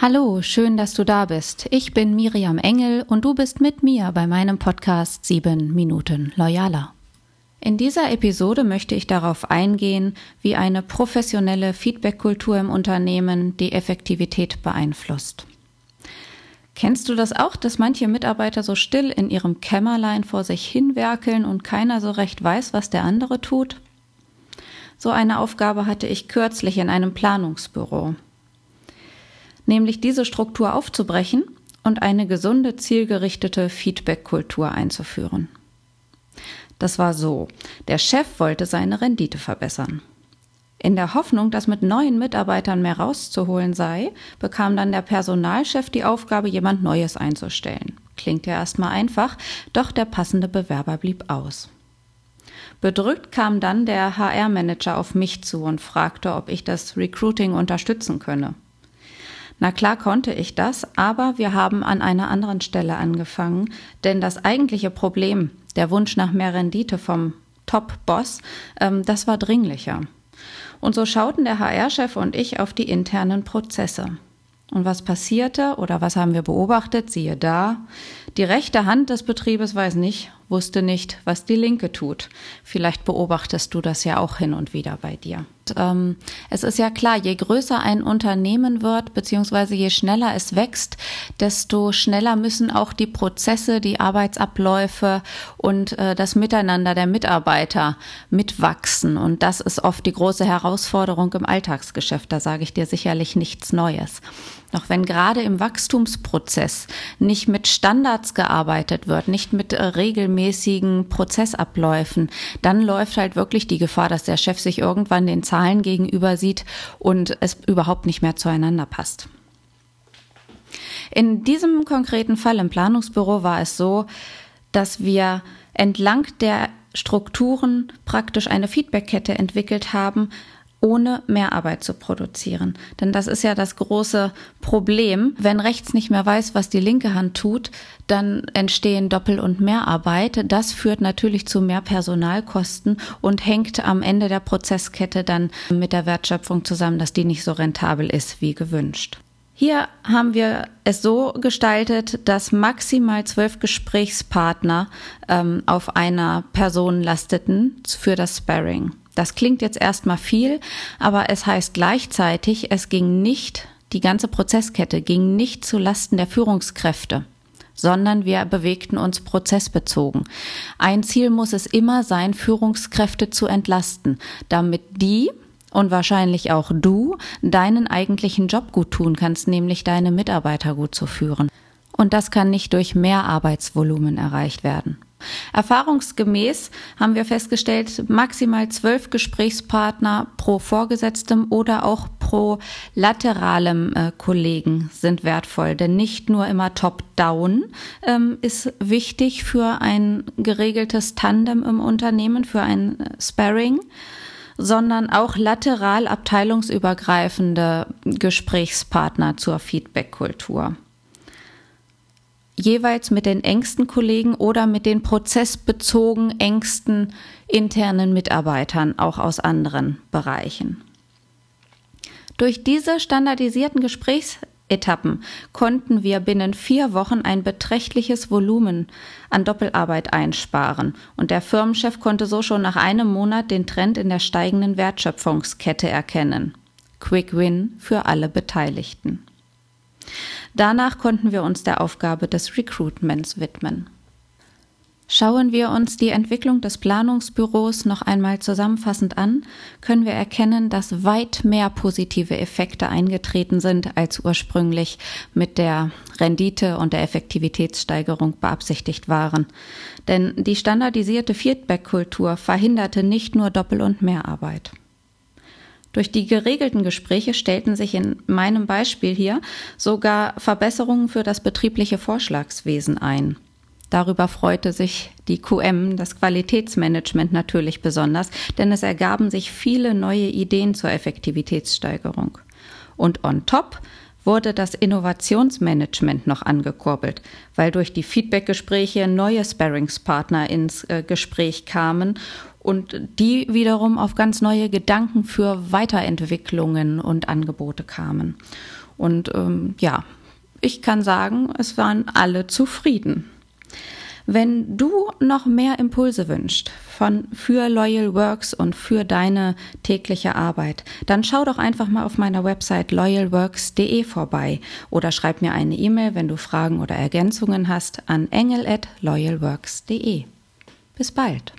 Hallo, schön, dass du da bist. Ich bin Miriam Engel und du bist mit mir bei meinem Podcast 7 Minuten Loyaler. In dieser Episode möchte ich darauf eingehen, wie eine professionelle Feedback-Kultur im Unternehmen die Effektivität beeinflusst. Kennst du das auch, dass manche Mitarbeiter so still in ihrem Kämmerlein vor sich hinwerkeln und keiner so recht weiß, was der andere tut? So eine Aufgabe hatte ich kürzlich in einem Planungsbüro nämlich diese Struktur aufzubrechen und eine gesunde, zielgerichtete Feedback-Kultur einzuführen. Das war so. Der Chef wollte seine Rendite verbessern. In der Hoffnung, dass mit neuen Mitarbeitern mehr rauszuholen sei, bekam dann der Personalchef die Aufgabe, jemand Neues einzustellen. Klingt ja erstmal einfach, doch der passende Bewerber blieb aus. Bedrückt kam dann der HR-Manager auf mich zu und fragte, ob ich das Recruiting unterstützen könne. Na klar konnte ich das, aber wir haben an einer anderen Stelle angefangen, denn das eigentliche Problem, der Wunsch nach mehr Rendite vom Top-Boss, ähm, das war dringlicher. Und so schauten der HR-Chef und ich auf die internen Prozesse. Und was passierte oder was haben wir beobachtet? Siehe da. Die rechte Hand des Betriebes weiß nicht, wusste nicht, was die linke tut. Vielleicht beobachtest du das ja auch hin und wieder bei dir ähm, es ist ja klar, je größer ein Unternehmen wird, beziehungsweise je schneller es wächst, desto schneller müssen auch die Prozesse, die Arbeitsabläufe und äh, das Miteinander der Mitarbeiter mitwachsen. Und das ist oft die große Herausforderung im Alltagsgeschäft. Da sage ich dir sicherlich nichts Neues. Doch wenn gerade im Wachstumsprozess nicht mit Standards gearbeitet wird, nicht mit äh, regelmäßigen Prozessabläufen, dann läuft halt wirklich die Gefahr, dass der Chef sich irgendwann den Zahlen gegenüber sieht und es überhaupt nicht mehr zueinander passt. In diesem konkreten Fall im Planungsbüro war es so, dass wir entlang der Strukturen praktisch eine Feedbackkette entwickelt haben, ohne Mehrarbeit zu produzieren. Denn das ist ja das große Problem. Wenn rechts nicht mehr weiß, was die linke Hand tut, dann entstehen Doppel- und Mehrarbeit. Das führt natürlich zu mehr Personalkosten und hängt am Ende der Prozesskette dann mit der Wertschöpfung zusammen, dass die nicht so rentabel ist wie gewünscht. Hier haben wir es so gestaltet, dass maximal zwölf Gesprächspartner ähm, auf einer Person lasteten für das Sparring. Das klingt jetzt erstmal viel, aber es heißt gleichzeitig, es ging nicht, die ganze Prozesskette ging nicht zu Lasten der Führungskräfte sondern wir bewegten uns prozessbezogen. Ein Ziel muss es immer sein, Führungskräfte zu entlasten, damit die und wahrscheinlich auch du deinen eigentlichen Job gut tun kannst, nämlich deine Mitarbeiter gut zu führen. Und das kann nicht durch mehr Arbeitsvolumen erreicht werden. Erfahrungsgemäß haben wir festgestellt, maximal zwölf Gesprächspartner pro Vorgesetztem oder auch pro lateralem äh, Kollegen sind wertvoll. Denn nicht nur immer top-down ähm, ist wichtig für ein geregeltes Tandem im Unternehmen, für ein äh, Sparring, sondern auch lateral abteilungsübergreifende Gesprächspartner zur Feedback-Kultur jeweils mit den engsten Kollegen oder mit den prozessbezogen engsten internen Mitarbeitern auch aus anderen Bereichen. Durch diese standardisierten Gesprächsetappen konnten wir binnen vier Wochen ein beträchtliches Volumen an Doppelarbeit einsparen und der Firmenchef konnte so schon nach einem Monat den Trend in der steigenden Wertschöpfungskette erkennen. Quick Win für alle Beteiligten. Danach konnten wir uns der Aufgabe des Recruitments widmen. Schauen wir uns die Entwicklung des Planungsbüros noch einmal zusammenfassend an, können wir erkennen, dass weit mehr positive Effekte eingetreten sind, als ursprünglich mit der Rendite und der Effektivitätssteigerung beabsichtigt waren. Denn die standardisierte Feedback-Kultur verhinderte nicht nur Doppel- und Mehrarbeit. Durch die geregelten Gespräche stellten sich in meinem Beispiel hier sogar Verbesserungen für das betriebliche Vorschlagswesen ein. Darüber freute sich die QM, das Qualitätsmanagement natürlich besonders, denn es ergaben sich viele neue Ideen zur Effektivitätssteigerung. Und on top wurde das Innovationsmanagement noch angekurbelt, weil durch die Feedbackgespräche neue Sparringspartner ins äh, Gespräch kamen und die wiederum auf ganz neue Gedanken für Weiterentwicklungen und Angebote kamen. Und ähm, ja, ich kann sagen, es waren alle zufrieden. Wenn du noch mehr Impulse wünschst von für Loyal Works und für deine tägliche Arbeit, dann schau doch einfach mal auf meiner Website loyalworks.de vorbei oder schreib mir eine E-Mail, wenn du Fragen oder Ergänzungen hast, an engel@loyalworks.de. Bis bald.